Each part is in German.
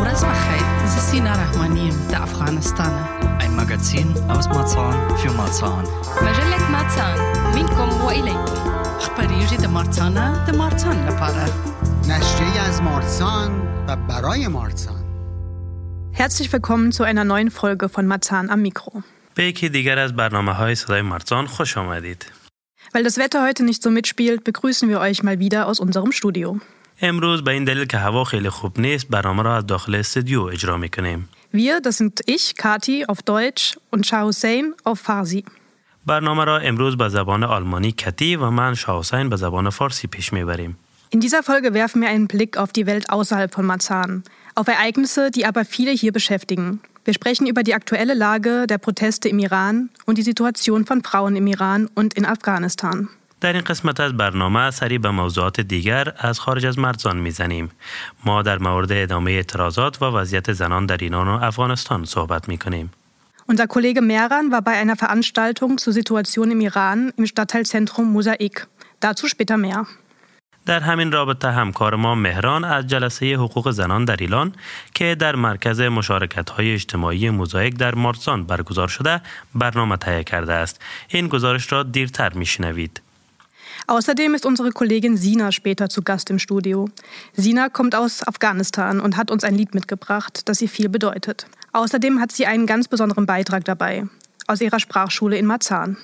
Uras Bachait, das ist Sina Rahmanim, der Afghanistan. Ein Magazin aus Marzahn für Marzahn. مجلة ماتسان منكم وإليكم أخباريجي د مارتانا د مارتان لپاره. نشریه از مارسان و برای مارسان Herzlich willkommen zu einer neuen Folge von Marzahn am Mikro. به یکی دیگر از برنامه های صدای مرزان خوش آمدید. Weil das Wetter heute nicht so mitspielt, begrüßen wir euch mal wieder aus unserem Studio. امروز به این دلیل که هوا خیلی خوب نیست برنامه را از داخل استودیو اجرا می کنیم. Wir, das sind ich, Kati, auf Deutsch und Shah Hussein auf Farsi. برنامه را امروز به زبان آلمانی کتی و من شاه حسین به زبان فارسی پیش میبریم. In dieser Folge werfen wir einen Blick auf die Welt außerhalb von Marzahn, auf Ereignisse, die aber viele hier beschäftigen. Wir sprechen über die aktuelle Lage der Proteste im Iran und die Situation von Frauen im Iran und in Afghanistan. در این قسمت از برنامه سری به موضوعات دیگر از خارج از مرزان می‌زنیم. ما در مورد ادامه اعتراضات و وضعیت زنان در ایران و افغانستان صحبت می کنیم. Unser Kollege Mehran war bei einer Veranstaltung zur Situation im Iran im Stadtteilzentrum Mosaik. Dazu später mehr. در همین رابطه همکار ما مهران از جلسه حقوق زنان در ایران که در مرکز مشارکت های اجتماعی موزاییک در مارسان برگزار شده برنامه تهیه کرده است. این گزارش را دیرتر میشنوید. Außerdem ist unsere Kollegin Sina später zu Gast im Studio. Sina kommt aus Afghanistan und hat uns ein Lied mitgebracht, das ihr viel bedeutet. Außerdem hat sie einen ganz besonderen Beitrag dabei aus ihrer Sprachschule in Marzahn.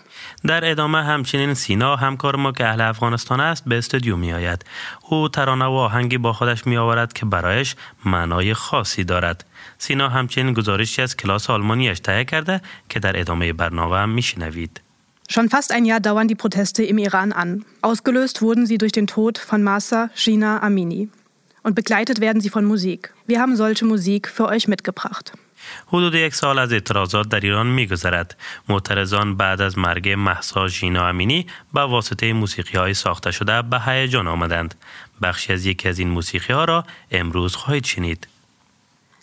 در ادامه همچنین سینا همکار ما که اهل افغانستان است به استودیو می آید. او ترانه و آهنگی با خودش می آورد که برایش معنای خاصی دارد. سینا همچنین گزارشی از کلاس آلمانیش تهیه کرده که در ادامه برنامه هم می شنوید. Schon fast ein Jahr dauern die Proteste im Iran an. Ausgelöst wurden sie durch den Tod von Masa Shina Amini. Und begleitet werden sie von Musik. Wir haben solche Musik für euch mitgebracht. حدود یک سال از اعتراضات در ایران میگذرد. معترضان بعد از مرگ محسا ژینا امینی به واسطه موسیقی های ساخته شده به هیجان آمدند. بخشی از یکی از این موسیقی ها را امروز خواهید شنید.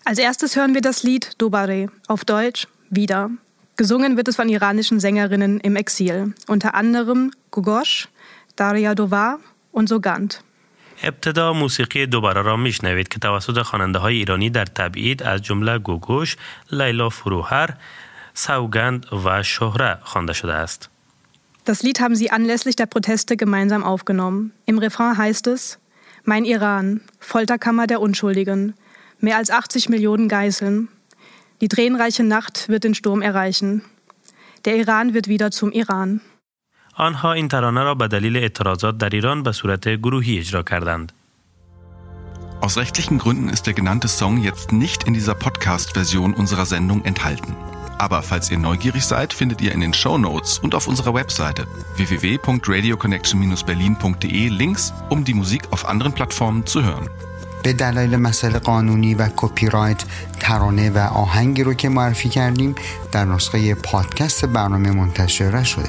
Als erstes hören wir das Lied Dobare, auf Deutsch wieder. Gesungen wird es von iranischen Sängerinnen im Exil, unter anderem Gogosh, Daria Dovar und Sogant. ابتدا موسیقی دوباره را میشنوید که توسط خواننده های ایرانی در تبعید از جمله گوگوش، لیلا فروهر، سوگند و شهره خوانده شده است. Das Lied haben sie anlässlich der Proteste gemeinsam aufgenommen. Im Refrain heißt es: Mein Iran, Folterkammer der Unschuldigen, mehr als 80 Millionen Geißeln. Die tränenreiche Nacht wird den Sturm erreichen. Der Iran wird wieder zum Iran. آنها این ترانه را به دلیل اعتراضات در ایران به صورت گروهی اجرا کردند. Aus rechtlichen Gründen ist der genannte Song jetzt nicht in dieser Podcast-Version unserer Sendung enthalten. Aber falls ihr neugierig seid, findet ihr in den Show Notes und auf unserer Webseite www.radioconnection-berlin.de Links, um die Musik auf anderen Plattformen zu hören. به دلایل مسائل قانونی و کپی رایت ترانه و آهنگی رو که معرفی کردیم در نسخه پادکست برنامه منتشر نشده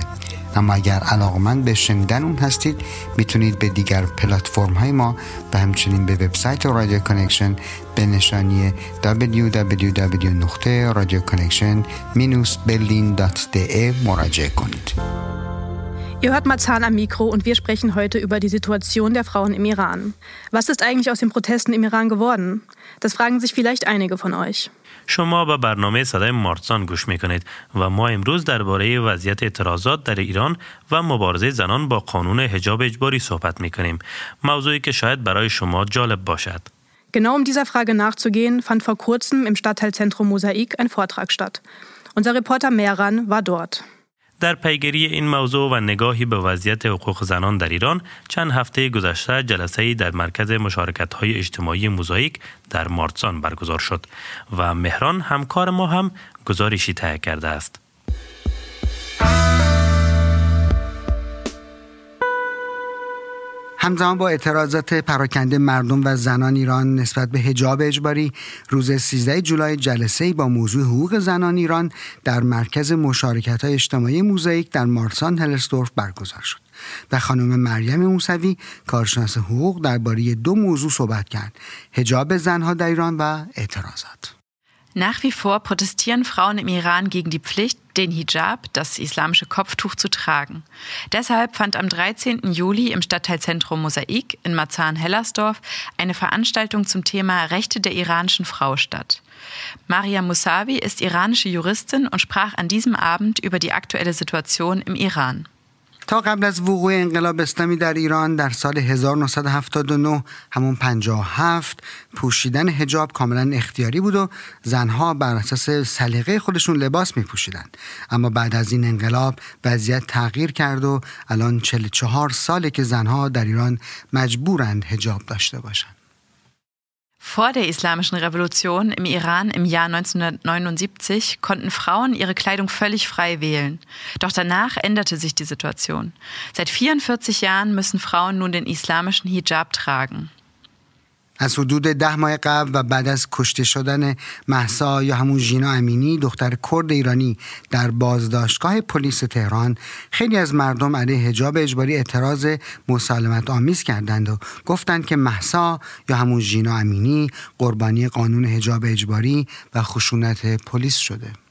اما اگر علاقمند به شنیدن اون هستید می‌تونید به دیگر پلتفرم های ما و همچنین به وبسایت رادیو کانکشن به نشانی www.radioconnection-berlin.de مراجعه کنید. Ihr hört Marzahn am Mikro und wir sprechen heute über die Situation der Frauen im Iran. Was ist eigentlich aus den Protesten im Iran geworden? Das fragen sich vielleicht einige von euch. شما به برنامه صدای مارسان گوش می کنید و ما امروز درباره وضعیت اعتراضات در ایران و مبارزه زنان با قانون حجاب اجباری صحبت می کنیم. موضوعی که شاید برای شما جالب باشد. Genau um dieser Frage nachzugehen, fand vor kurzem im Stadtteilzentrum Mosaik ein Vortrag statt. Unser Reporter Mehran war dort. در پیگیری این موضوع و نگاهی به وضعیت حقوق زنان در ایران چند هفته گذشته جلسه در مرکز مشارکت های اجتماعی موزاییک در مارسان برگزار شد و مهران همکار ما هم گزارشی تهیه کرده است. همزمان با اعتراضات پراکنده مردم و زنان ایران نسبت به حجاب اجباری روز 13 جولای جلسه با موضوع حقوق زنان ایران در مرکز مشارکت های اجتماعی موزاییک در مارسان هلستورف برگزار شد و خانم مریم موسوی کارشناس حقوق درباره دو موضوع صحبت کرد حجاب زنها در ایران و اعتراضات. Nach wie vor protestieren Frauen im Iran gegen die Pflicht, den Hijab, das islamische Kopftuch, zu tragen. Deshalb fand am 13. Juli im Stadtteilzentrum Mosaik in Marzahn-Hellersdorf eine Veranstaltung zum Thema Rechte der iranischen Frau statt. Maria Musavi ist iranische Juristin und sprach an diesem Abend über die aktuelle Situation im Iran. تا قبل از وقوع انقلاب اسلامی در ایران در سال 1979 همون 57 پوشیدن حجاب کاملا اختیاری بود و زنها بر اساس سلیقه خودشون لباس می پوشیدند اما بعد از این انقلاب وضعیت تغییر کرد و الان 44 ساله که زنها در ایران مجبورند حجاب داشته باشند. Vor der Islamischen Revolution im Iran im Jahr 1979 konnten Frauen ihre Kleidung völlig frei wählen. Doch danach änderte sich die Situation. Seit 44 Jahren müssen Frauen nun den islamischen Hijab tragen. از حدود ده ماه قبل و بعد از کشته شدن محسا یا همون ژینا امینی دختر کرد ایرانی در بازداشتگاه پلیس تهران خیلی از مردم علیه حجاب اجباری اعتراض مسالمت آمیز کردند و گفتند که محسا یا همون ژینا امینی قربانی قانون حجاب اجباری و خشونت پلیس شده.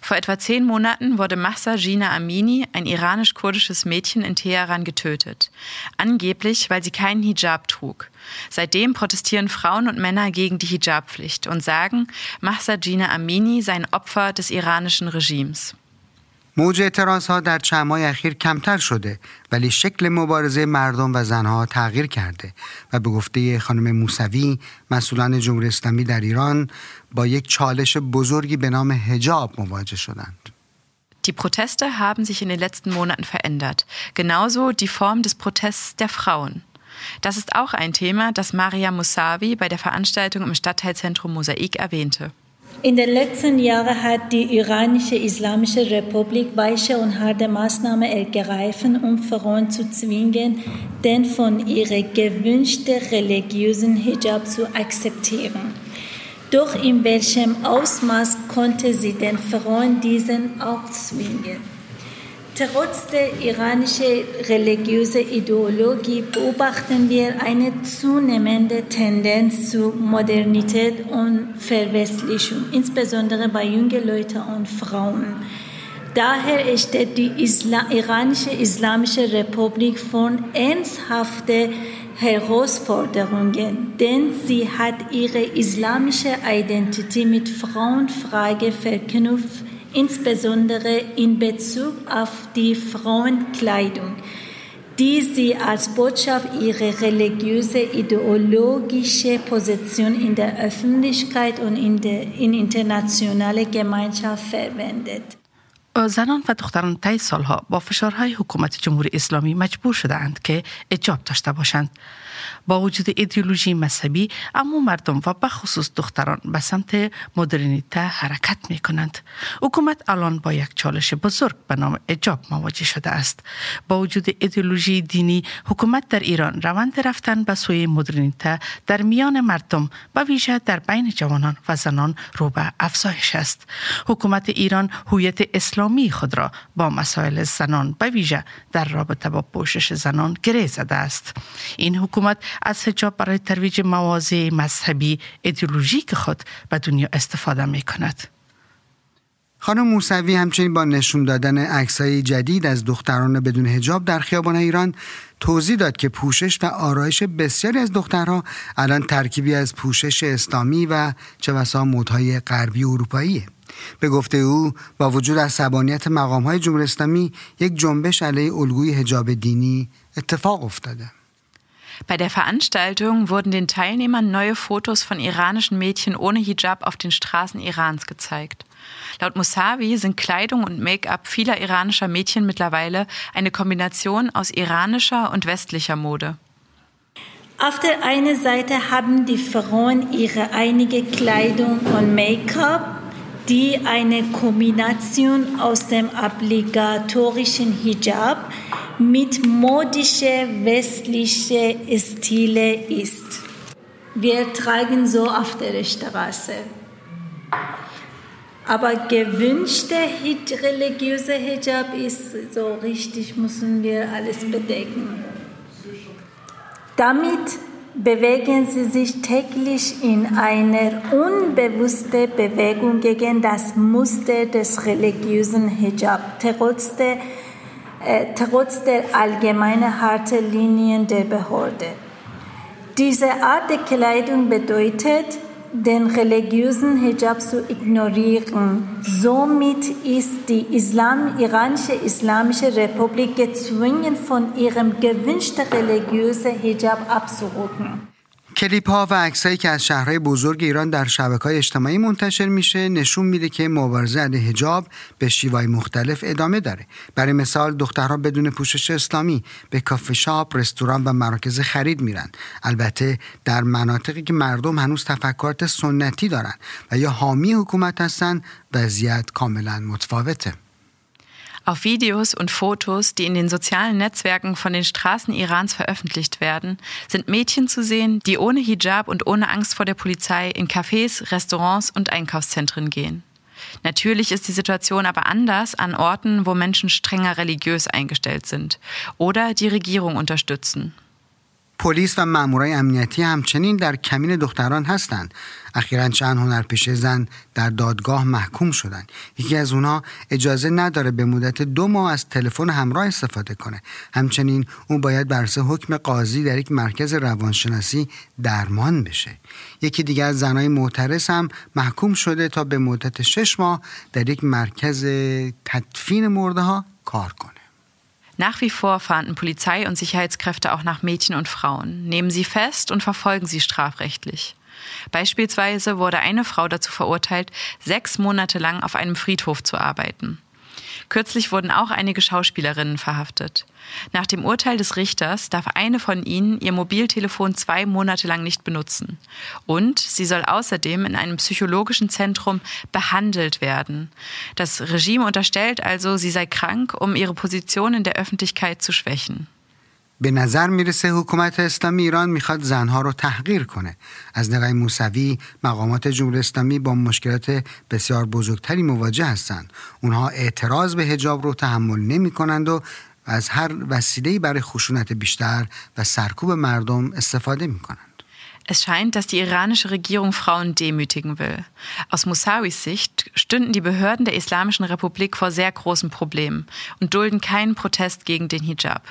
Vor etwa zehn Monaten wurde Mahsa Gina Amini, ein iranisch-kurdisches Mädchen in Teheran, getötet. Angeblich, weil sie keinen Hijab trug. Seitdem protestieren Frauen und Männer gegen die Hijabpflicht und sagen, Mahsa Gina Amini sei ein Opfer des iranischen Regimes. موج اعتراض ها در چند ماه اخیر کمتر شده ولی شکل مبارزه مردم و زنها تغییر کرده و به گفته خانم موسوی مسئولان جمهوری اسلامی در ایران با یک چالش بزرگی به نام حجاب مواجه شدند. Die Proteste haben sich in den letzten Monaten verändert. Genauso die Form des Protests der Frauen. Das ist auch ein Thema, das Maria Musavi bei der Veranstaltung im Stadtteilzentrum Mosaik erwähnte. In den letzten Jahren hat die iranische Islamische Republik weiche und harte Maßnahmen ergreifen, um Frauen zu zwingen, den von ihrer gewünschten religiösen Hijab zu akzeptieren. Doch in welchem Ausmaß konnte sie den Frauen diesen aufzwingen? Trotz der iranischen religiösen Ideologie beobachten wir eine zunehmende Tendenz zur Modernität und Verwestlichung, insbesondere bei jungen Leuten und Frauen. Daher steht die Isla iranische Islamische Republik vor ernsthaften Herausforderungen, denn sie hat ihre islamische Identität mit Frauenfrage verknüpft insbesondere in Bezug auf die Frauenkleidung, die sie als Botschaft ihrer religiöse ideologische Position in der Öffentlichkeit und in der in internationale Gemeinschaft verwendet. زنان و دختران طی سالها با فشارهای حکومت جمهوری اسلامی مجبور شده اند که اجاب داشته باشند با وجود ایدئولوژی مذهبی اما مردم و به خصوص دختران به سمت مدرنیته حرکت می کنند حکومت الان با یک چالش بزرگ به نام اجاب مواجه شده است. با وجود ایدئولوژی دینی حکومت در ایران روند رفتن به سوی مدرنیته در میان مردم و ویژه در بین جوانان و زنان رو به افزایش است. حکومت ایران هویت اسلامی خود را با مسائل زنان به ویژه در رابطه با پوشش زنان گره زده است. این حکومت از حجاب برای ترویج مواضع مذهبی ایدئولوژیک خود به دنیا استفاده می کند. خانم موسوی همچنین با نشون دادن عکسای جدید از دختران بدون حجاب در خیابان ایران توضیح داد که پوشش و آرایش بسیاری از دخترها الان ترکیبی از پوشش اسلامی و چه بسا مدهای غربی اروپاییه به گفته او با وجود عصبانیت مقام های جمهوری اسلامی یک جنبش علیه الگوی حجاب دینی اتفاق افتاده Bei der Veranstaltung wurden den Teilnehmern neue Fotos von iranischen Mädchen ohne Hijab auf den Straßen Irans gezeigt. Laut Musavi sind Kleidung und Make-up vieler iranischer Mädchen mittlerweile eine Kombination aus iranischer und westlicher Mode. Auf der einen Seite haben die Frauen ihre einige Kleidung und Make-up, die eine Kombination aus dem obligatorischen Hijab mit modische westliche Stile ist. Wir tragen so auf der Straße. Aber gewünschte religiöse Hijab ist so richtig, müssen wir alles bedecken. Damit bewegen sie sich täglich in einer unbewussten Bewegung gegen das Muster des religiösen Hijab, trotz der, äh, trotz der allgemeinen harten Linien der Behörde. Diese Art der Kleidung bedeutet, den religiösen Hijab zu ignorieren. Somit ist die Islam, iranische Islamische Republik gezwungen, von ihrem gewünschten religiösen Hijab abzurücken. کلیپ ها و عکسایی که از شهرهای بزرگ ایران در شبکه های اجتماعی منتشر میشه نشون میده که مبارزه علیه حجاب به شیوهای مختلف ادامه داره. برای مثال دخترها بدون پوشش اسلامی به کافه شاپ، رستوران و مراکز خرید میرن. البته در مناطقی که مردم هنوز تفکرات سنتی دارن و یا حامی حکومت هستن وضعیت کاملا متفاوته. Auf Videos und Fotos, die in den sozialen Netzwerken von den Straßen Irans veröffentlicht werden, sind Mädchen zu sehen, die ohne Hijab und ohne Angst vor der Polizei in Cafés, Restaurants und Einkaufszentren gehen. Natürlich ist die Situation aber anders an Orten, wo Menschen strenger religiös eingestellt sind oder die Regierung unterstützen. پلیس و مامورای امنیتی همچنین در کمین دختران هستند اخیرا چند هنرپیشه زن در دادگاه محکوم شدند. یکی از اونها اجازه نداره به مدت دو ماه از تلفن همراه استفاده کنه. همچنین او باید بر حکم قاضی در یک مرکز روانشناسی درمان بشه. یکی دیگر از زنای معترض هم محکوم شده تا به مدت شش ماه در یک مرکز تدفین مرده ها کار کنه. Nach wie vor fahnden Polizei und Sicherheitskräfte auch nach Mädchen und Frauen, nehmen sie fest und verfolgen sie strafrechtlich. Beispielsweise wurde eine Frau dazu verurteilt, sechs Monate lang auf einem Friedhof zu arbeiten. Kürzlich wurden auch einige Schauspielerinnen verhaftet. Nach dem Urteil des Richters darf eine von ihnen ihr Mobiltelefon zwei Monate lang nicht benutzen. Und sie soll außerdem in einem psychologischen Zentrum behandelt werden. Das Regime unterstellt also, sie sei krank, um ihre Position in der Öffentlichkeit zu schwächen. به نظر می‌رسه حکومت اسلامی ایران می‌خواد زنها رو تحقیر کنه از نگاه موسوی مقامات جمهوری اسلامی با مشکلات بسیار بزرگتری مواجه هستند اونها اعتراض به حجاب رو تحمل نمی کنند و از هر وسیله‌ای برای خشونت بیشتر و سرکوب مردم استفاده می کنند. Es scheint, dass die iranische Regierung Frauen demütigen will. Aus Mousawis Sicht stünden die Behörden der Islamischen Republik vor sehr großen Problemen und dulden keinen Protest gegen den Hijab.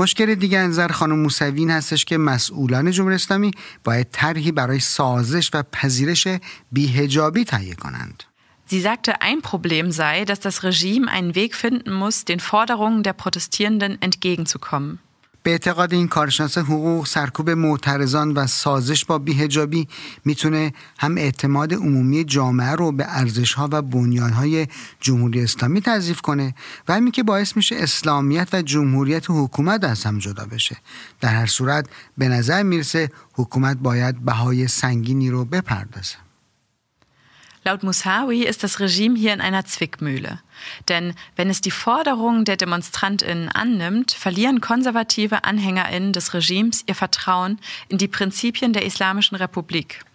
مشکل دیگر نظر خانم موسوی هستش که مسئولان جمهوری اسلامی باید طرحی برای سازش و پذیرش بیهجابی تهیه کنند. Sie sagte, ein Problem sei, dass das Regime einen Weg finden muss, den Forderungen der Protestierenden entgegenzukommen. به اعتقاد این کارشناس حقوق سرکوب معترضان و سازش با بیهجابی می‌تونه هم اعتماد عمومی جامعه رو به ارزشها و بنیانهای جمهوری اسلامی تضعیف کنه و همین که باعث میشه اسلامیت و جمهوریت حکومت از هم جدا bشه در هر صورت به نظر می‌رسه حکومت باید بهای سنگینی رو بپردازه. Laut Musawi ist das Regime hier in einer Zwickmühle. Denn wenn es die Forderungen der DemonstrantInnen annimmt, verlieren konservative AnhängerInnen des Regimes ihr Vertrauen in die Prinzipien der Islamischen Republik.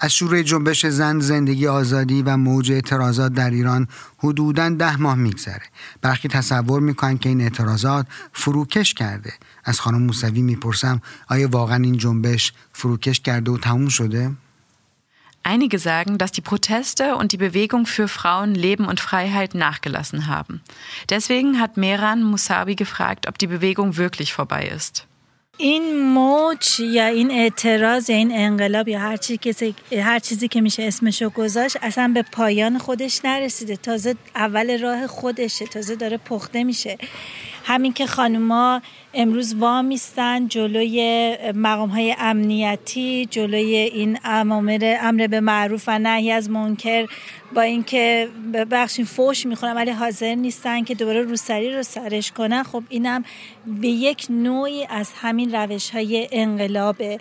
از شروع جنبش زن زندگی آزادی و موج اعتراضات در ایران حدوداً ده ماه میگذره برخی تصور میکنن که این اعتراضات فروکش کرده از خانم موسوی میپرسم آیا واقعا این جنبش فروکش کرده و تموم شده؟ Einige sagen, dass die Proteste und die Bewegung für Frauen, Leben und Freiheit nachgelassen haben. Deswegen hat Mehran Musabi gefragt, ob die Bewegung wirklich vorbei ist. این موج یا این اعتراض یا این انقلاب یا هر, چی که هر چیزی که میشه اسمشو گذاشت اصلا به پایان خودش نرسیده تازه اول راه خودشه تازه داره پخته میشه همین که خانوما امروز وامیستن جلوی مقام های امنیتی جلوی این امامر امر به معروف و نهی از منکر با اینکه ببخشین فوش می‌خونن ولی حاضر نیستن که دوباره روسری رو سرش کنن خب اینم به یک نوعی از همین روش های انقلابه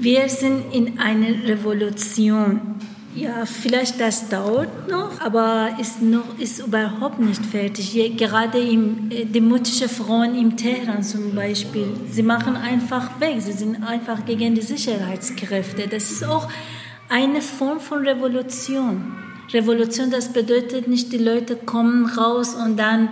Wir sind in einer Revolution. Ja, vielleicht das dauert noch, aber ist noch ist überhaupt nicht fertig. Gerade im, äh, die mutige Frauen im Teheran zum Beispiel, sie machen einfach weg. Sie sind einfach gegen die Sicherheitskräfte. Das ist auch eine Form von Revolution. Revolution, das bedeutet nicht, die Leute kommen raus und dann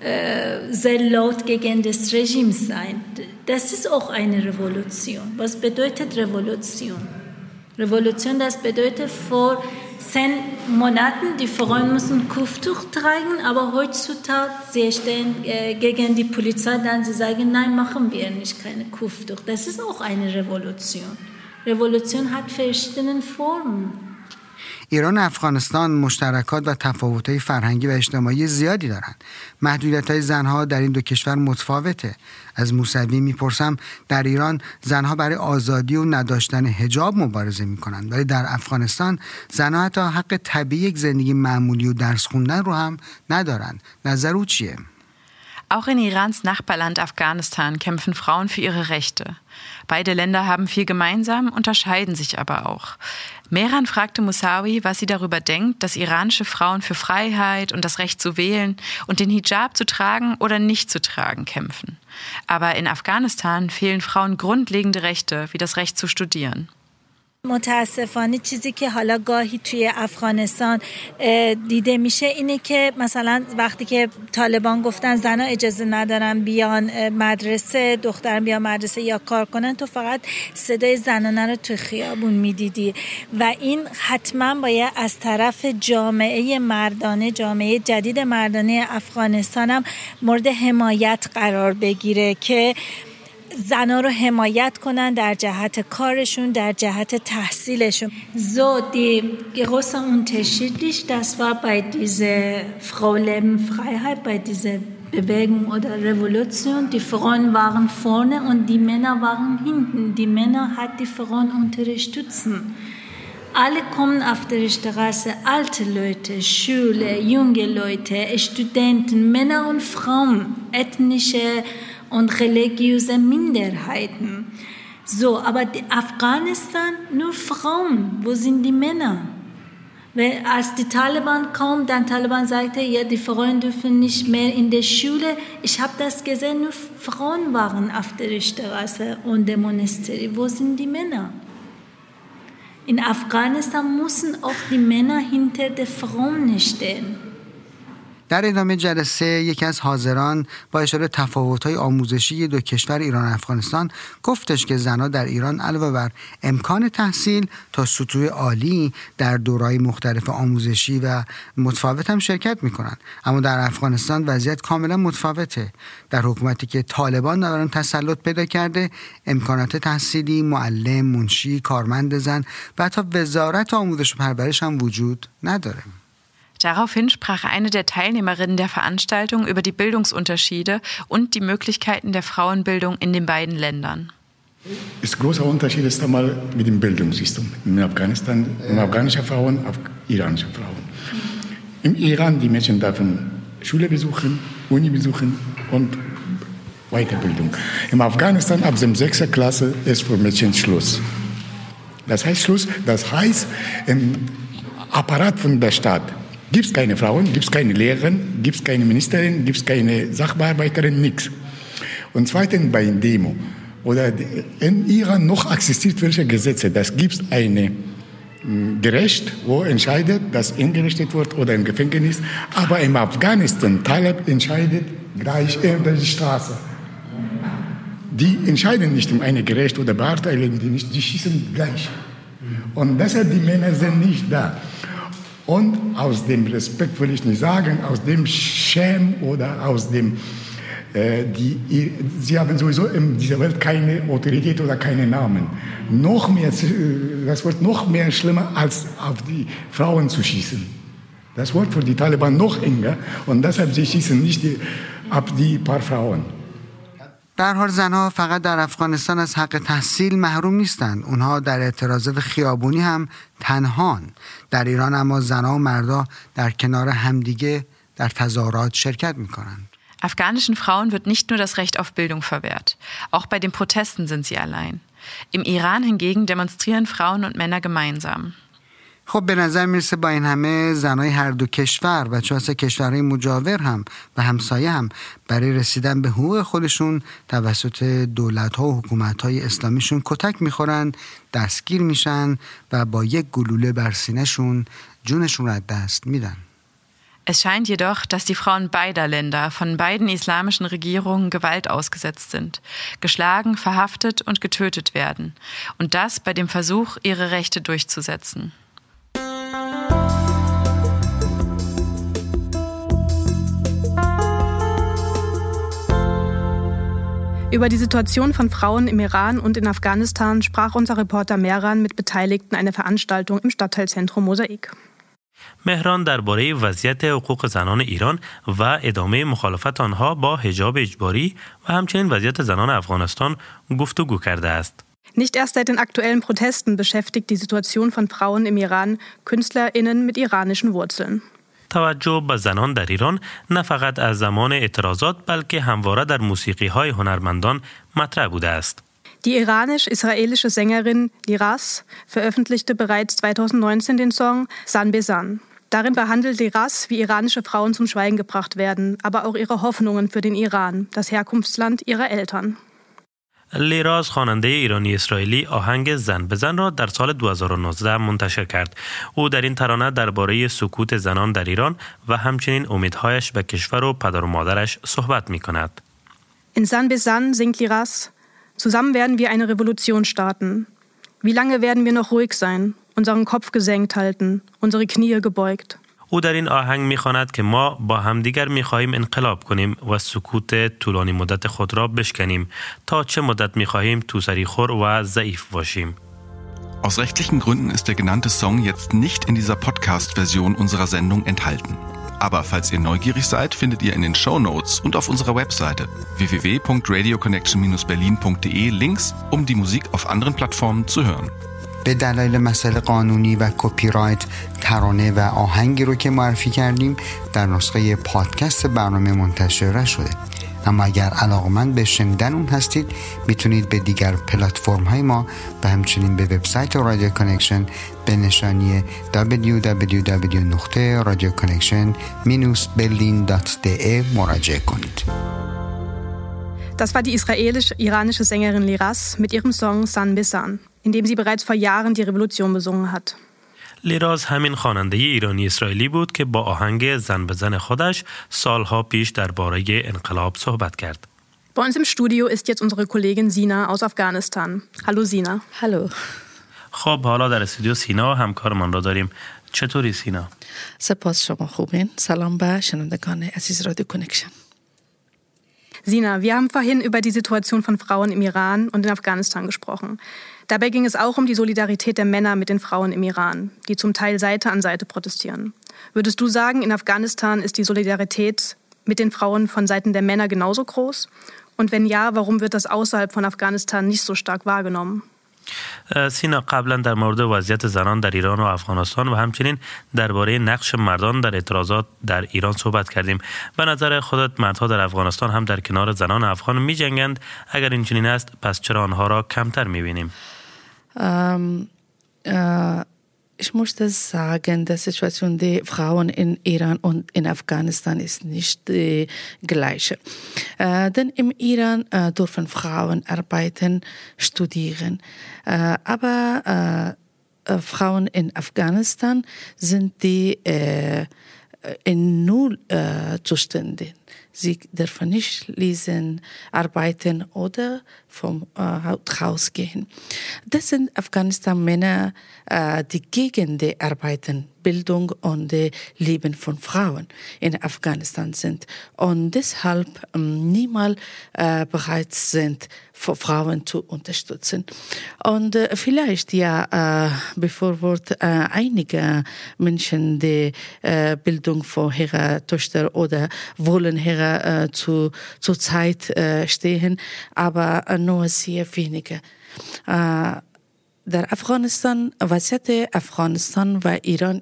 äh, sehr laut gegen das Regime sein. Das ist auch eine Revolution. Was bedeutet Revolution? Revolution, das bedeutet vor zehn Monaten, die Frauen müssen Kopftuch tragen, aber heutzutage sie stehen äh, gegen die Polizei, dann sie sagen, nein, machen wir nicht keine Kopftuch. Das ist auch eine Revolution. Revolution hat verschiedene Formen. ایران و افغانستان مشترکات و تفاوت‌های فرهنگی و اجتماعی زیادی دارند. محدودیت های زنها در این دو کشور متفاوته. از موسوی می‌پرسم در ایران زنها برای آزادی و نداشتن هجاب مبارزه می‌کنند ولی در افغانستان زنها حتی حق طبیعی یک زندگی معمولی و درس خوندن رو هم ندارند. نظر او چیه؟ Auch in Irans Nachbarland Afghanistan kämpfen Frauen für ihre Rechte. Beide Länder haben viel gemeinsam, unterscheiden sich aber auch. Mehran fragte Musawi, was sie darüber denkt, dass iranische Frauen für Freiheit und das Recht zu wählen und den Hijab zu tragen oder nicht zu tragen kämpfen. Aber in Afghanistan fehlen Frauen grundlegende Rechte, wie das Recht zu studieren. متاسفانه چیزی که حالا گاهی توی افغانستان دیده میشه اینه که مثلا وقتی که طالبان گفتن زنها اجازه ندارن بیان مدرسه دختر بیان مدرسه یا کار کنن تو فقط صدای زنانه رو توی خیابون می‌دیدی. و این حتما باید از طرف جامعه مردانه جامعه جدید مردانه افغانستان هم مورد حمایت قرار بگیره که زنا رو حمایت کنن در جهت کارشون در جهت تحصیلشون so die große Unterschied ist das war bei dieser Frau Leben Freiheit bei dieser Bewegung oder Revolution die Frauen waren vorne und die Männer waren hinten die Männer hat die Frauen unterstützen alle kommen auf der Straße, alte Leute, Schüler, junge Leute, Studenten, Männer und Frauen, ethnische und religiöse Minderheiten. So, aber Afghanistan nur Frauen. Wo sind die Männer? Weil als die Taliban kamen, dann Taliban sagte, ja, die Frauen dürfen nicht mehr in der Schule. Ich habe das gesehen, nur Frauen waren auf der Straße und demonstriert. Wo sind die Männer? In Afghanistan müssen auch die Männer hinter den Frauen stehen. در ادامه جلسه یکی از حاضران با اشاره تفاوت‌های آموزشی دو کشور ایران و افغانستان گفتش که زنها در ایران علاوه بر امکان تحصیل تا سطوح عالی در دورهای مختلف آموزشی و متفاوت هم شرکت می‌کنند. اما در افغانستان وضعیت کاملا متفاوته. در حکومتی که طالبان دارن تسلط پیدا کرده امکانات تحصیلی معلم منشی کارمند زن و حتی وزارت آموزش و پرورش هم وجود نداره. Daraufhin sprach eine der Teilnehmerinnen der Veranstaltung über die Bildungsunterschiede und die Möglichkeiten der Frauenbildung in den beiden Ländern. Das große Unterschied ist einmal mit dem Bildungssystem. In Afghanistan, in afghanische Frauen, auf iranische Frauen. Im Iran, die Mädchen dürfen Schule besuchen, Uni besuchen und Weiterbildung. Im Afghanistan ab der 6. Klasse ist für Mädchen Schluss. Das heißt Schluss, das heißt im Apparat von der Stadt Gibt es keine Frauen, gibt es keine Lehrerin, gibt es keine Ministerin, gibt es keine Sachbearbeiterin, nichts. Und zweitens bei Demo. Oder in Iran noch existiert welche Gesetze. Das gibt es eine hm, Gericht, wo entscheidet, dass eingerichtet wird oder im Gefängnis. Aber im Afghanistan, Talib entscheidet gleich in der Straße. Die entscheiden nicht um eine Gericht oder beurteilen die nicht, die schießen gleich. Und deshalb die Männer sind nicht da. Und aus dem Respekt will ich nicht sagen, aus dem Schäm oder aus dem, äh, die, sie haben sowieso in dieser Welt keine Autorität oder keine Namen. Noch mehr, das wird noch mehr schlimmer, als auf die Frauen zu schießen. Das wird für die Taliban noch enger und deshalb sie schießen nicht die, ab die paar Frauen. در حال زنها فقط در افغانستان از حق تحصیل محروم نیستند اونها در اعتراضات خیابونی هم تنهان در ایران اما زنها و مردا در کنار همدیگه در تظاهرات شرکت میکنند Afghanischen Frauen wird nicht nur das Recht auf Bildung verwehrt. Auch bei den Protesten sind sie allein. Im Iran hingegen demonstrieren Frauen und Männer gemeinsam. خب به نظر میرسه با این همه زنای هر دو کشور و چه کشورهای مجاور هم و همسایه هم برای رسیدن به حقوق خودشون توسط دولت ها و حکومت های اسلامیشون کتک میخورن دستگیر میشن و با یک گلوله بر سینهشون جونشون را دست میدن Es scheint jedoch, dass die Frauen beider Länder von beiden islamischen Regierungen Gewalt ausgesetzt sind, geschlagen, verhaftet und getötet werden. Und das bei dem Versuch, ihre Rechte durchzusetzen. Über die Situation von Frauen im Iran und in Afghanistan sprach unser Reporter Mehran mit Beteiligten einer Veranstaltung im Stadtteilzentrum Mosaik. مهران درباره وضعیت حقوق زنان ایران و ادامه مخالفت آنها با حجاب اجباری و همچنین وضعیت زنان افغانستان گفتگو کرده است. Nicht erst seit den aktuellen Protesten beschäftigt die Situation von Frauen im Iran KünstlerInnen mit iranischen Wurzeln. توجه به زنان در ایران نه فقط از زمان اعتراضات بلکه همواره در موسیقی های هنرمندان مطرح بوده است. Die iranisch-israelische Sängerin Liras veröffentlichte bereits 2019 den Song San Besan. Darin behandelt Liras, wie iranische Frauen zum Schweigen gebracht werden, aber auch ihre Hoffnungen für den Iran, das Herkunftsland ihrer Eltern. لیراز خواننده ایرانی اسرائیلی آهنگ زن بزن را در سال 2019 منتشر کرد. او در این ترانه درباره سکوت زنان در ایران و همچنین امیدهایش به کشور و پدر و مادرش صحبت می کند. In San Besan singt Liras, zusammen werden wir eine Revolution starten. Wie lange werden wir noch ruhig sein, unseren Kopf gesenkt halten, unsere Knie gebeugt? او در این آهنگ میخواند که ما با همدیگر میخواهیم انقلاب کنیم و سکوت طولانی مدت خود را بشکنیم تا چه مدت میخواهیم توسری خور و ضعیف باشیم Aus rechtlichen Gründen ist der genannte Song jetzt nicht in dieser Podcast-Version unserer Sendung enthalten. Aber falls ihr neugierig seid, findet ihr in den Show Notes und auf unserer Webseite www.radioconnection-berlin.de Links, um die Musik auf anderen Plattformen zu hören. به دلایل مسائل قانونی و کپی رایت ترانه و آهنگی رو که معرفی کردیم در نسخه پادکست برنامه منتشر شده اما اگر علاقمند به شنیدن اون هستید می‌تونید به دیگر پلتفرم های ما و همچنین به وبسایت رادیو کانکشن به نشانی www.radioconnection-berlin.de مراجعه کنید. Das war die israelisch-iranische Sängerin Liras mit ihrem Song San Bisan, in dem sie bereits vor Jahren die Revolution besungen hat. لیراز همین خواننده ایرانی اسرائیلی بود که با آهنگ زن به زن خودش سالها پیش درباره انقلاب صحبت کرد. Bei uns im Studio ist jetzt unsere Kollegin Sina aus Afghanistan. Hallo Sina. Hallo. خب حالا در استودیو سینا همکارمان را داریم. چطوری سینا؟ سپاس شما خوبین. سلام به شنوندگان عزیز رادیو کنکشن. Sina, wir haben vorhin über die Situation von Frauen im Iran und in Afghanistan gesprochen. Dabei ging es auch um die Solidarität der Männer mit den Frauen im Iran, die zum Teil Seite an Seite protestieren. Würdest du sagen, in Afghanistan ist die Solidarität mit den Frauen von Seiten der Männer genauso groß? Und wenn ja, warum wird das außerhalb von Afghanistan nicht so stark wahrgenommen? سینا قبلا در مورد وضعیت زنان در ایران و افغانستان و همچنین درباره نقش مردان در اعتراضات در ایران صحبت کردیم به نظر خودت مردها در افغانستان هم در کنار زنان افغان می جنگند اگر این چنین است پس چرا آنها را کمتر می بینیم ähm, äh, ich möchte sagen, die Situation der Frauen in Iran und in Afghanistan ist nicht die gleiche. Äh, denn im Iran äh, dürfen Frauen arbeiten, studieren. Äh, aber äh, äh, Frauen in Afghanistan sind die äh, in Null Zustände. Sie dürfen nicht lesen, arbeiten oder vom äh, Haus gehen. Das sind Afghanistan-Männer, äh, die gegen die Arbeiten, Bildung und äh, Leben von Frauen in Afghanistan sind und deshalb ähm, niemals äh, bereit sind, für Frauen zu unterstützen. Und äh, vielleicht ja äh, befürwortet äh, einige Menschen die äh, Bildung von ihrer Töchter oder wollen ihre äh, zu, zur Zeit äh, stehen, aber äh, nur sehr wenige. Äh, در افغانستان وضعیت افغانستان و ایران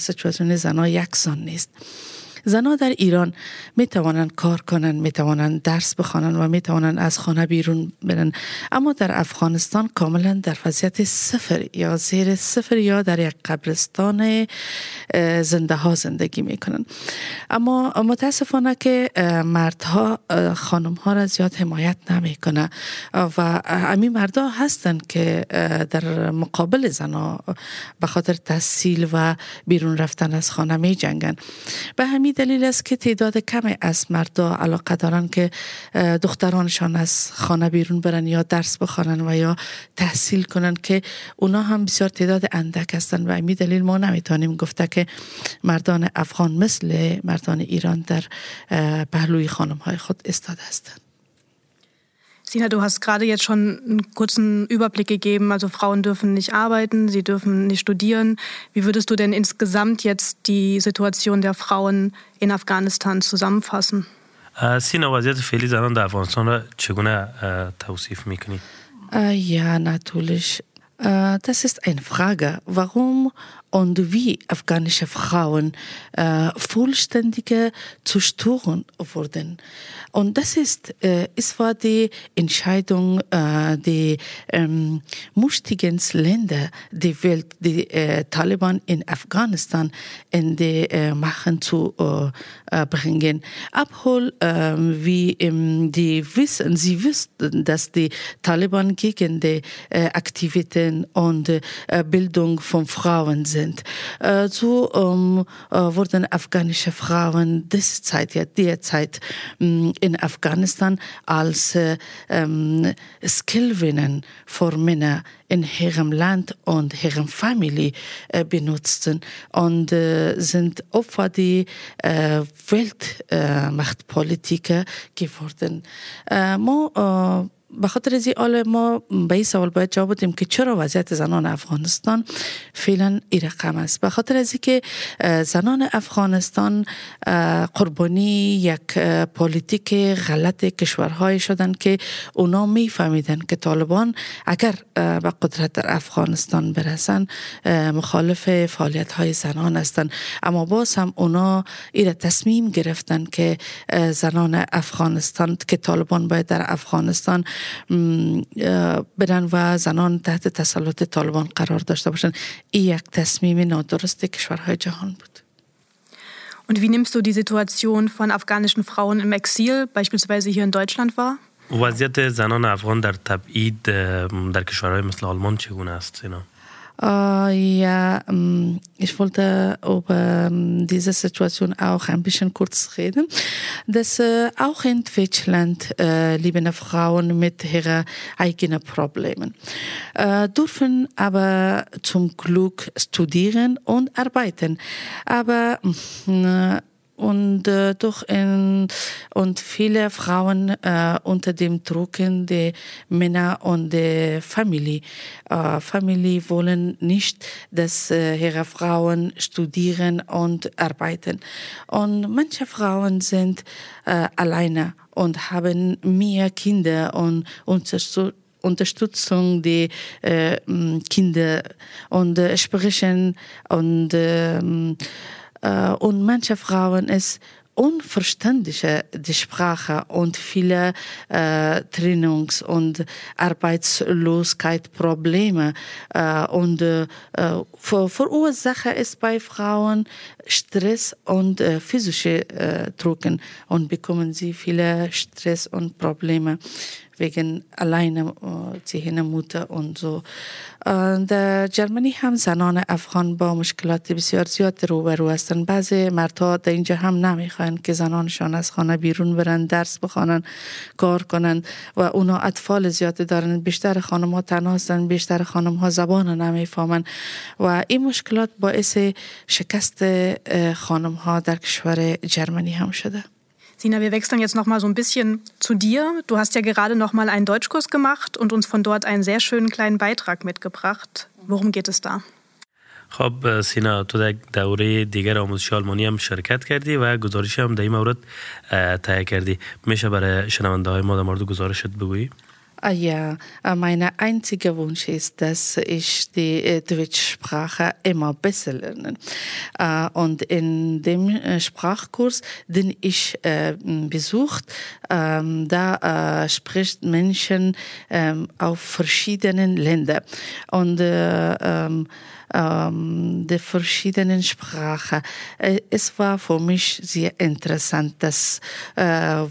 سیچواسیون زنها یکسان نیست. زنها در ایران می توانند کار کنند می توانند درس بخوانند و می توانند از خانه بیرون برن اما در افغانستان کاملا در وضعیت صفر یا زیر صفر یا در یک قبرستان زنده ها زندگی می کنند اما متاسفانه که مردها خانم ها را زیاد حمایت نمی کنه و امی مردها هستند که در مقابل زنها به خاطر تحصیل و بیرون رفتن از خانه می جنگن به همین دلیل است که تعداد کمی از مردا علاقه دارن که دخترانشان از خانه بیرون برن یا درس بخوانن و یا تحصیل کنن که اونا هم بسیار تعداد اندک هستند و همین دلیل ما نمی‌تونیم گفته که مردان افغان مثل مردان ایران در پهلوی خانم های خود استاده هستند. Sina, du hast gerade jetzt schon einen kurzen Überblick gegeben. Also Frauen dürfen nicht arbeiten, sie dürfen nicht studieren. Wie würdest du denn insgesamt jetzt die Situation der Frauen in Afghanistan zusammenfassen? سینا وضعیت فعلی زنان در افغانستان را چگونه توصیف میکنی؟ Ja, natürlich. Das ist eine Frage. Warum und wie afghanische Frauen äh, vollständige zerstören wurden. Und das ist, äh, es war die Entscheidung äh, der ähm, mächtigen Länder der Welt, die äh, Taliban in Afghanistan in die äh, Machen zu äh, bringen. Abhol, äh, wie ähm, die wissen, sie wissen, dass die Taliban gegen die äh, Aktivitäten und äh, Bildung von Frauen sind sind. So ähm, wurden afghanische Frauen derzeit, ja derzeit in Afghanistan als ähm, Skillwinnen für Männer in ihrem Land und ihrem Familie äh, benutzten und äh, sind Opfer der äh, Weltmachtpolitiker geworden. ما به خاطر از این ما به این سوال باید جواب بدیم که چرا وضعیت زنان افغانستان فعلا این رقم است. به خاطر از که زنان افغانستان قربانی یک پلیتیک غلط کشورهای شدن که اونا میفهمیدن که طالبان اگر به قدرت در افغانستان برسن مخالف فعالیت های زنان هستند اما باز هم اونا این تصمیم گرفتن که زنان افغانستان که طالبان باید در افغانستان برن و زنان تحت تسلط طالبان قرار داشته باشند این یک تصمیم نادرست کشورهای جهان بود Und wie nimmst du die Situation von afghanischen Frauen im Exil, beispielsweise hier in Deutschland, wahr? وضعیت زنان افغان در تبعید در کشورهای مثل آلمان چگونه است سینا؟ Uh, ja, ich wollte über diese Situation auch ein bisschen kurz reden, dass uh, auch in Deutschland uh, leben Frauen mit ihren eigenen Problemen, dürfen aber zum Glück studieren und arbeiten. Aber und äh, doch in, und viele Frauen äh, unter dem Druck der Männer und der Familie. Äh, Familie wollen nicht, dass äh, ihre Frauen studieren und arbeiten. Und manche Frauen sind äh, alleine und haben mehr Kinder und unterstützen Unterstützung der äh, Kinder und äh, sprechen und äh, und manche Frauen ist unverständliche die Sprache und viele äh, Trennungs- und Arbeitslosigkeitsprobleme. Äh, und äh, verursache es bei Frauen Stress und äh, physische äh, Drucken und bekommen sie viele Stress und Probleme wegen alleine ذهن موته und so. در جرمنی هم زنان افغان با مشکلات بسیار زیاد روبرو هستند بعضی مردها در اینجا هم نمی‌خواین که زنانشان از خانه بیرون برن درس بخوانن کار کنند و اونا اطفال زیادی دارن بیشتر خانم ها تنها هستند بیشتر خانم ها زبان نمی‌فهمن و این مشکلات باعث شکست خانم ها در کشور جرمنی هم شده Sina, wir wechseln jetzt noch mal so ein bisschen zu dir. Du hast ja gerade noch mal einen Deutschkurs gemacht und uns von dort einen sehr schönen kleinen Beitrag mitgebracht. Worum geht es da? خب سینا تو در دوره دیگر آموزش آلمانی هم شرکت کردی و گزارش هم در این مورد تهیه کردی میشه برای شنونده های ما در مورد گزارشت بگویی؟ Ah, Ja, äh, mein einziger Wunsch ist, dass ich die äh, Deutschsprache immer besser lerne. Äh, Und in dem Sprachkurs, den ich besucht, ähm, da spricht Menschen ähm, auf verschiedenen Ländern und äh, ähm, ähm, der verschiedenen Sprachen. Äh, Es war für mich sehr interessant, das äh,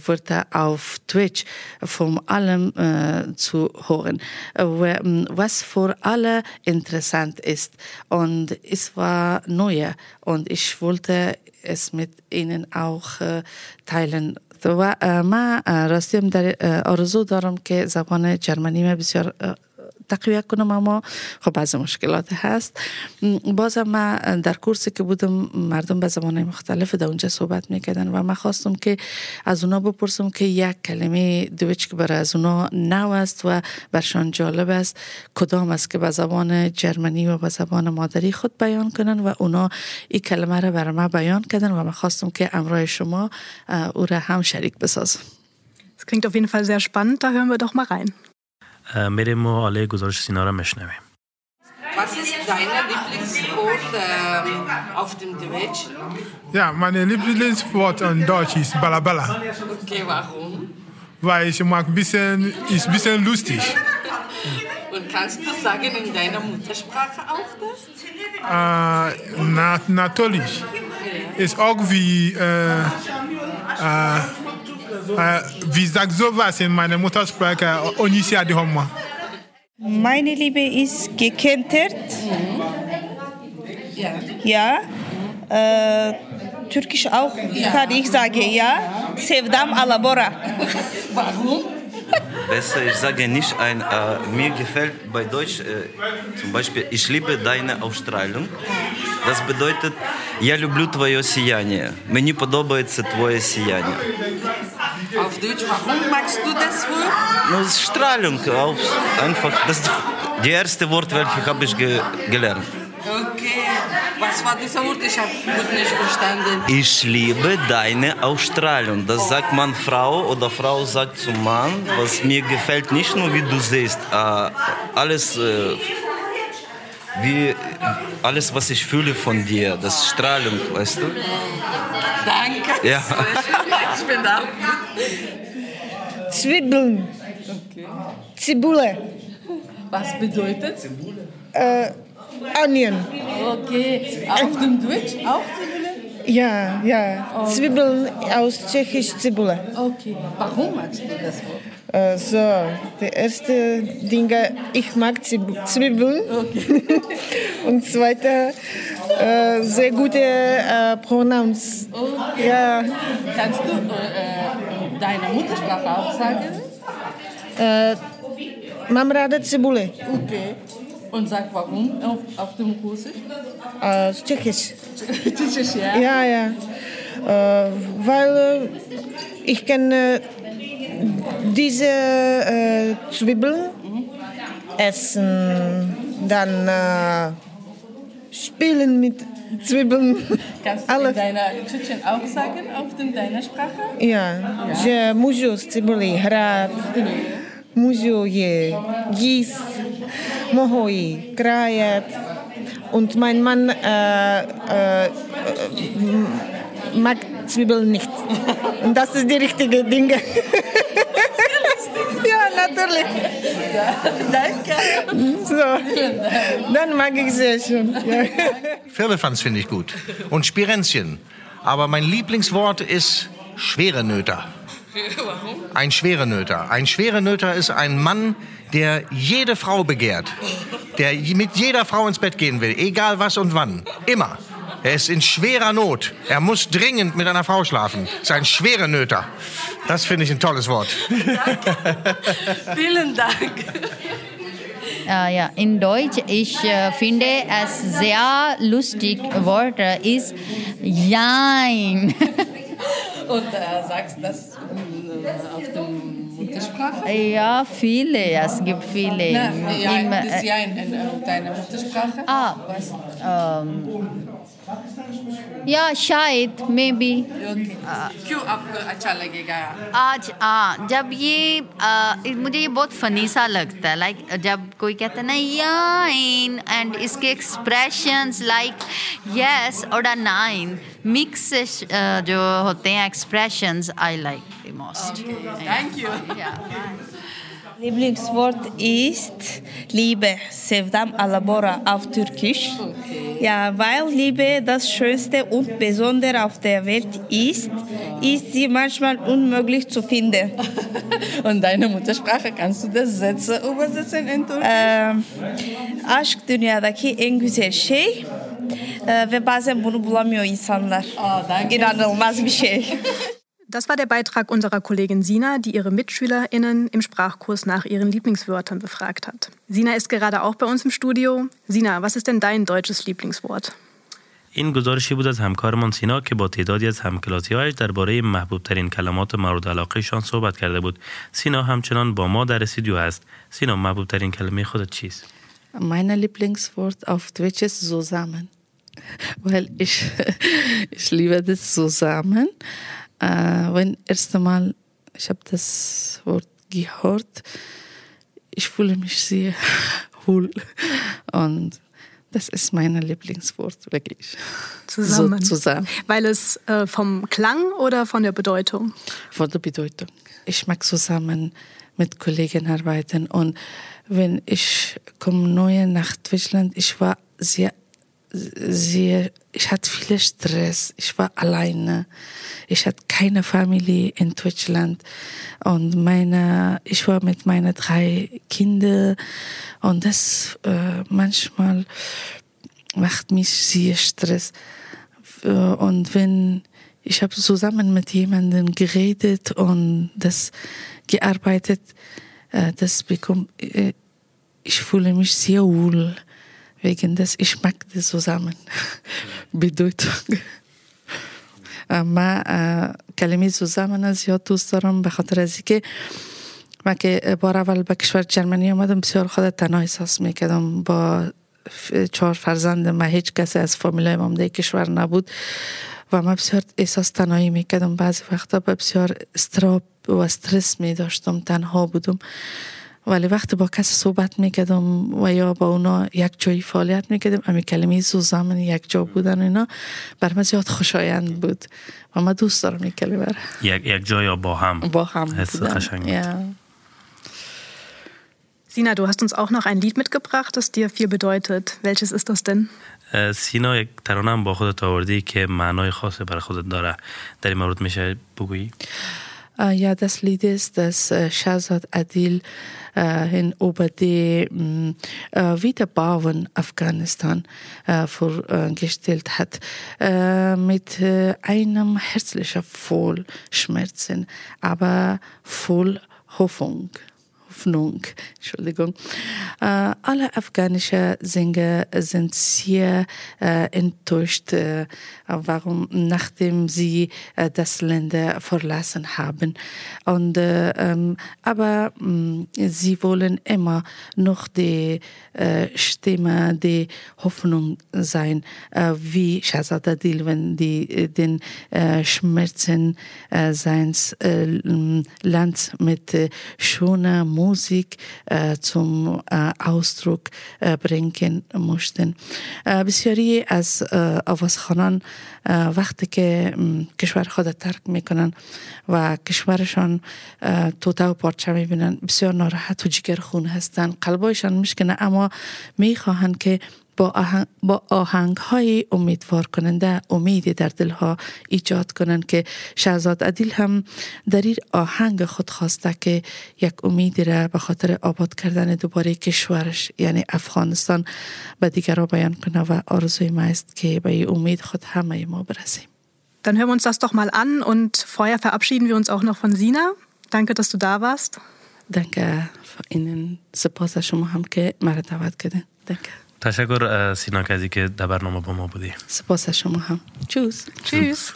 Wörter auf Deutsch von allem äh, zu hören, äh, wer- m, was für alle interessant ist. Und es war neu und ich wollte es mit Ihnen auch äh, teilen. و اه، من اه، راستی هم در اه، آرزو دارم که زبان جرمنی من بسیار اه، تقویت کنم اما خب بعض مشکلات هست. بازم من در کورسی که بودم مردم به زبان مختلف در اونجا صحبت می‌کردن و من خواستم که از اونا بپرسم که یک کلمه دویچ که برای از اونا نو است و برشان جالب است کدام است که به زبان جرمنی و به زبان مادری خود بیان کنن و اونا این کلمه را برای من بیان کردن و من خواستم که امرای شما او را هم شریک بسازم. Das klingt auf jeden Fall sehr spannend, da hören wir doch mal rein. اه، میریم و حالا گزارش سینا را میشنویم Was ist dein Lieblingswort ähm, auf dem Deutsch? Ja, mein Lieblingswort in Deutsch ist Balabala, Okay, warum? weil ich mag ein bisschen, ist ein bisschen lustig. Und kannst du sagen in deiner Muttersprache auch das? Äh, na, natürlich. Ist auch wie, äh, äh, äh, wie sagt sowas in meiner Muttersprache, Onisia di Homma. Meine Liebe ist gekentert. Ja. Ja. Äh, Türkisch auch kann ich sagen, ja. Sevdam Alabora. Warum? Besser, ich sage nicht ein, äh, mir gefällt bei Deutsch äh, zum Beispiel, ich liebe deine Ausstrahlung. Das bedeutet, я люблю твое сияние. Мені подобається твоє сияние. Auf Deutsch, warum magst du das Wort? Ну, Strahlung, auch einfach, das ist die erste Wort, welches habe ich ge gelernt. Okay. Was war dieser Wort? Ich habe gut nicht verstanden. Ich liebe deine Ausstrahlung. Das sagt man Frau oder Frau sagt zum Mann, was mir gefällt, nicht nur wie du siehst, äh, alles, äh, wie, alles, was ich fühle von dir, das ist Strahlung, weißt du? Danke. Ja. Ich bin da. Zwiebeln. Zibule. Was bedeutet? Äh, Onion. Okay. Auf dem Deutsch auch Zwiebeln? Ja, ja. Zwiebeln aus Tschechisch Zibule. Okay. Warum magst du das Wort? Äh, so, der erste Ding, ich mag Zwiebeln. Und zweite, äh, sehr gute äh, Pronouns. Okay. Ja. Kannst du äh, deine Muttersprache auch sagen? Äh, mam ráda Zibule. Okay. Und sag warum auf, auf dem Russisch? Äh, Tschechisch. Tschechisch, ja? Ja, ja. Äh, weil äh, ich kenne diese äh, Zwiebeln essen, dann äh, spielen mit Zwiebeln. Kannst du in deiner Tschetschen auch sagen, auf dem, deiner Sprache? Ja, že můžu s cibolí hrát, můžu je mohu ji krájet. Und mein Mann äh, äh, mag Zwiebeln nicht. Und das ist die richtige Dinge. natürlich. Danke. So, dann mag ich sie schon. Ja. Firlefanz finde ich gut. Und Spirenzchen. Aber mein Lieblingswort ist Schwerenöter. Warum? Ein Schwerenöter. Ein Schwerenöter ist ein Mann, der jede Frau begehrt. Der mit jeder Frau ins Bett gehen will. Egal was und wann. Immer. Er ist in schwerer Not. Er muss dringend mit einer Frau schlafen. Ist ein Schwerenöter. Das finde ich ein tolles Wort. Vielen Dank. Äh, ja, in Deutsch, ich äh, finde es sehr lustig Wort ist Jein. Und äh, sagst das äh, auf der Muttersprache? Ja, viele, es gibt viele. Na, ja, Im, das äh, Ja in, in, äh, deiner Muttersprache. Ah, Was? ähm, या शायद may be क्यों आपको अच्छा लगेगा? आज आ, जब ये आ, मुझे ये बहुत फनी सा लगता है लाइक जब कोई कहता है ना याइन एंड इसके एक्सप्रेशंस लाइक यस और अ नाइन मिक्स जो होते हैं expressions I like the most thank you Lieblingswort ist Liebe, Sevdam Alabora auf Türkisch. Ja, weil Liebe das Schönste und Besondere auf der Welt ist, ist sie manchmal unmöglich zu finden. und deine Muttersprache, kannst du das Sätze übersetzen in Türkisch? Ee, aşk dünyadaki en güzel şey Ee, ve bazen bunu bulamıyor insanlar. İnanılmaz bir şey. Das war der Beitrag unserer Kollegin Sina, die ihre MitschülerInnen im Sprachkurs nach ihren Lieblingswörtern befragt hat. Sina ist gerade auch bei uns im Studio. Sina, was ist denn dein deutsches Lieblingswort? این گزارشی بود از همکارمان سینا که با تعدادی از همکلاسیهایش درباره محبوب ترین کلمات مورد علاقهشان صحبت کرده بود. سینا همچنان با ما در استودیو است. سینا محبوب ترین کلمه خودت چیست؟ Mein Lieblingswort auf Deutsch ist zusammen. Weil ich, ich liebe das zusammen. Äh, wenn erste Mal ich habe das Wort gehört, ich fühle mich sehr wohl. Und das ist mein Lieblingswort, wirklich. Zusammen. So, zusammen. Weil es äh, vom Klang oder von der Bedeutung? Von der Bedeutung. Ich mag zusammen mit Kollegen arbeiten. Und wenn ich komme neu nach Deutschland, ich war sehr sehr, ich hatte viel Stress. Ich war alleine. Ich hatte keine Familie in Deutschland. Und meine, ich war mit meinen drei Kindern. Und das äh, manchmal macht mich sehr Stress. Und wenn ich habe zusammen mit jemandem geredet und das gearbeitet, äh, das bekommt, äh, ich fühle mich sehr wohl wegen des ich mag das zusammen. بدویتون من کلمه زوزمن زیاد دوست دارم به خاطر از اینکه من که بار اول به کشور جرمنی آمدم بسیار خود تنها احساس می‌کردم با چهار فرزند من هیچ کسی از فامیلای ما در کشور نبود و من بسیار احساس تنهایی می‌کردم بعضی وقتا بسیار استراب و استرس می داشتم تنها بودم ولی وقتی با کسی صحبت می‌کردم و یا با اونا یک جایی فعالیت می‌کردم امی کلمه زوزامن یک جا بودن اینا بر من زیاد خوشایند بود و من دوست دارم این کلمه را یک, یک جا یا با هم با هم حس. Sina, du hast uns auch noch ein Lied mitgebracht, das dir viel bedeutet. Welches ist das denn? سینا یک ترانه هم با خودت آوردی که معنای خاصی برای خودت داره در این مورد میشه بگویی Ja, das Lied ist, das Shahzad Adil in über die Wiederbauen Afghanistan vorgestellt hat, mit einem herzlichen Vollschmerzen, aber voll Hoffnung. Hoffnung. Entschuldigung. Äh, alle afghanischen Sänger sind sehr äh, enttäuscht, äh, warum, nachdem sie das Länder verlassen haben. Und, ähm, aber mh, sie wollen immer noch die Stimme, die Hoffnung sein, wie Shahzad Adil, wenn die den Schmerzen seines Landes mit schöner Musik äh, zum äh, Ausdruck äh, bringen möchten. بسیاری از آوازخوانان وقتی که کشور خود ترک می‌کنن و کشورشان توته و پارچه می‌بینن بسیار ناراحت و جگرخون هستن قلبایشان میشکنه اما می‌خواهند که با آهنگ, با آهنگ های امیدوار کننده امیدی در دلها ایجاد کنند که شهزاد عدیل هم در این آهنگ خود خواسته که یک امیدی را به خاطر آباد کردن دوباره کشورش یعنی افغانستان به دیگرها بیان کنه و آرزوی ما است که به این امید خود همه ما برسیم Dann hören wir uns das doch mal an und vorher verabschieden wir uns auch noch von Sina. Danke, dass du da warst. Danke Ihnen. سپاس شما هم که مرا دعوت کردین. Danke. تشکر سینا کردی که در برنامه با ما بودی سپاس شما هم Tschüss. Tschüss.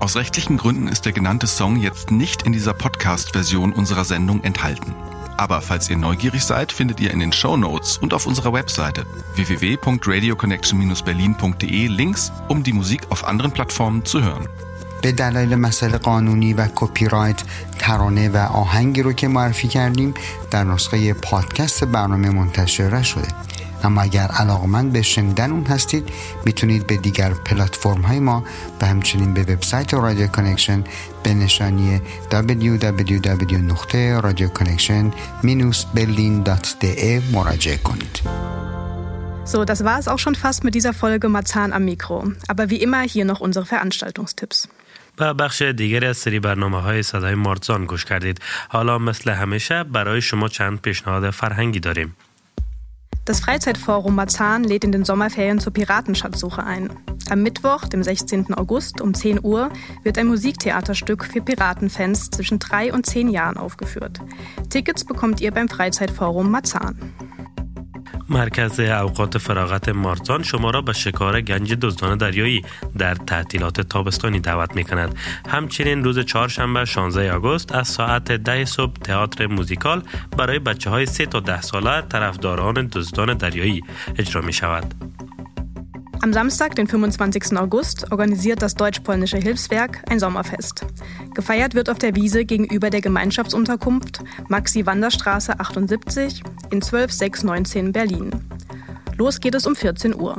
Aus rechtlichen Gründen ist der genannte Song jetzt nicht in dieser Podcast-Version unserer Sendung enthalten. Aber falls ihr neugierig seid, findet ihr in den Show Notes und auf unserer Webseite www.radioconnection-berlin.de Links, um die Musik auf anderen Plattformen zu hören. به دلایل مسائل قانونی و کپی رایت ترانه و آهنگی رو که معرفی کردیم در نسخه پادکست برنامه منتشر شده اما اگر علاقمند به شنیدن اون هستید می‌تونید به دیگر پلتفرم های ما و همچنین به وبسایت رادیو کانکشن به نشانی www.radioconnection-berlin.de مراجعه کنید. So, das war es auch schon fast mit dieser Folge Marzahn am Mikro. Aber wie immer hier noch unsere Veranstaltungstipps. به بخش دیگری از سری برنامه های صدای مارزان گوش کردید. حالا مثل همیشه برای شما چند پیشنهاد فرهنگی داریم. Das Freizeitforum Marzahn lädt in den Sommerferien zur Piratenschatzsuche ein. Am Mittwoch, dem 16. August um 10 Uhr, wird ein Musiktheaterstück für Piratenfans zwischen 3 und 10 Jahren aufgeführt. Tickets bekommt ihr beim Freizeitforum Marzahn. مرکز اوقات فراغت مارزان شما را به شکار گنج دزدان دریایی در تعطیلات تابستانی دعوت می کند. همچنین روز چهارشنبه 16 آگوست از ساعت ده صبح تئاتر موزیکال برای بچه های 3 تا 10 ساله طرفداران دزدان دریایی اجرا می شود. Am Samstag, den 25. August, organisiert das Deutsch-Polnische Hilfswerk ein Sommerfest. Gefeiert wird auf der Wiese gegenüber der Gemeinschaftsunterkunft Maxi-Wanderstraße 78 in 12619 Berlin. Los geht es um 14 Uhr.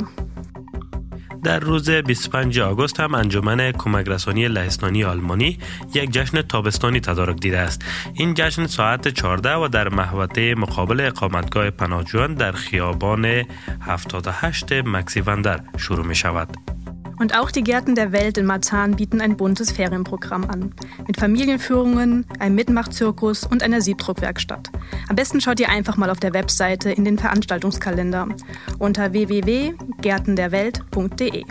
در روز 25 آگوست هم انجمن کمک رسانی لهستانی آلمانی یک جشن تابستانی تدارک دیده است. این جشن ساعت 14 و در محوطه مقابل اقامتگاه پناهجویان در خیابان 78 مکسی وندر شروع می شود Und auch die Gärten der Welt in Marzahn bieten ein buntes Ferienprogramm an. Mit Familienführungen, einem Mitmachzirkus und einer Siebdruckwerkstatt. Am besten schaut ihr einfach mal auf der Webseite in den Veranstaltungskalender unter www.gärtenderwelt.de.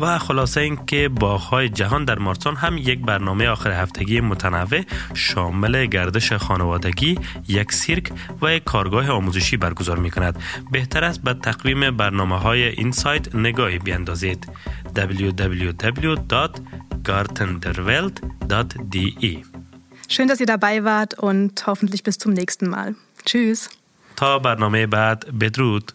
و خلاصه اینکه باغهای جهان در مارسان هم یک برنامه آخر هفتگی متنوع شامل گردش خانوادگی، یک سیرک و یک کارگاه آموزشی برگزار می کند. بهتر است به تقویم برنامه های این سایت نگاهی بیندازید. www.gartenderwelt.de Schön, dass ihr dabei wart und hoffentlich bis zum nächsten Mal. Tschüss. تا برنامه بعد بدرود.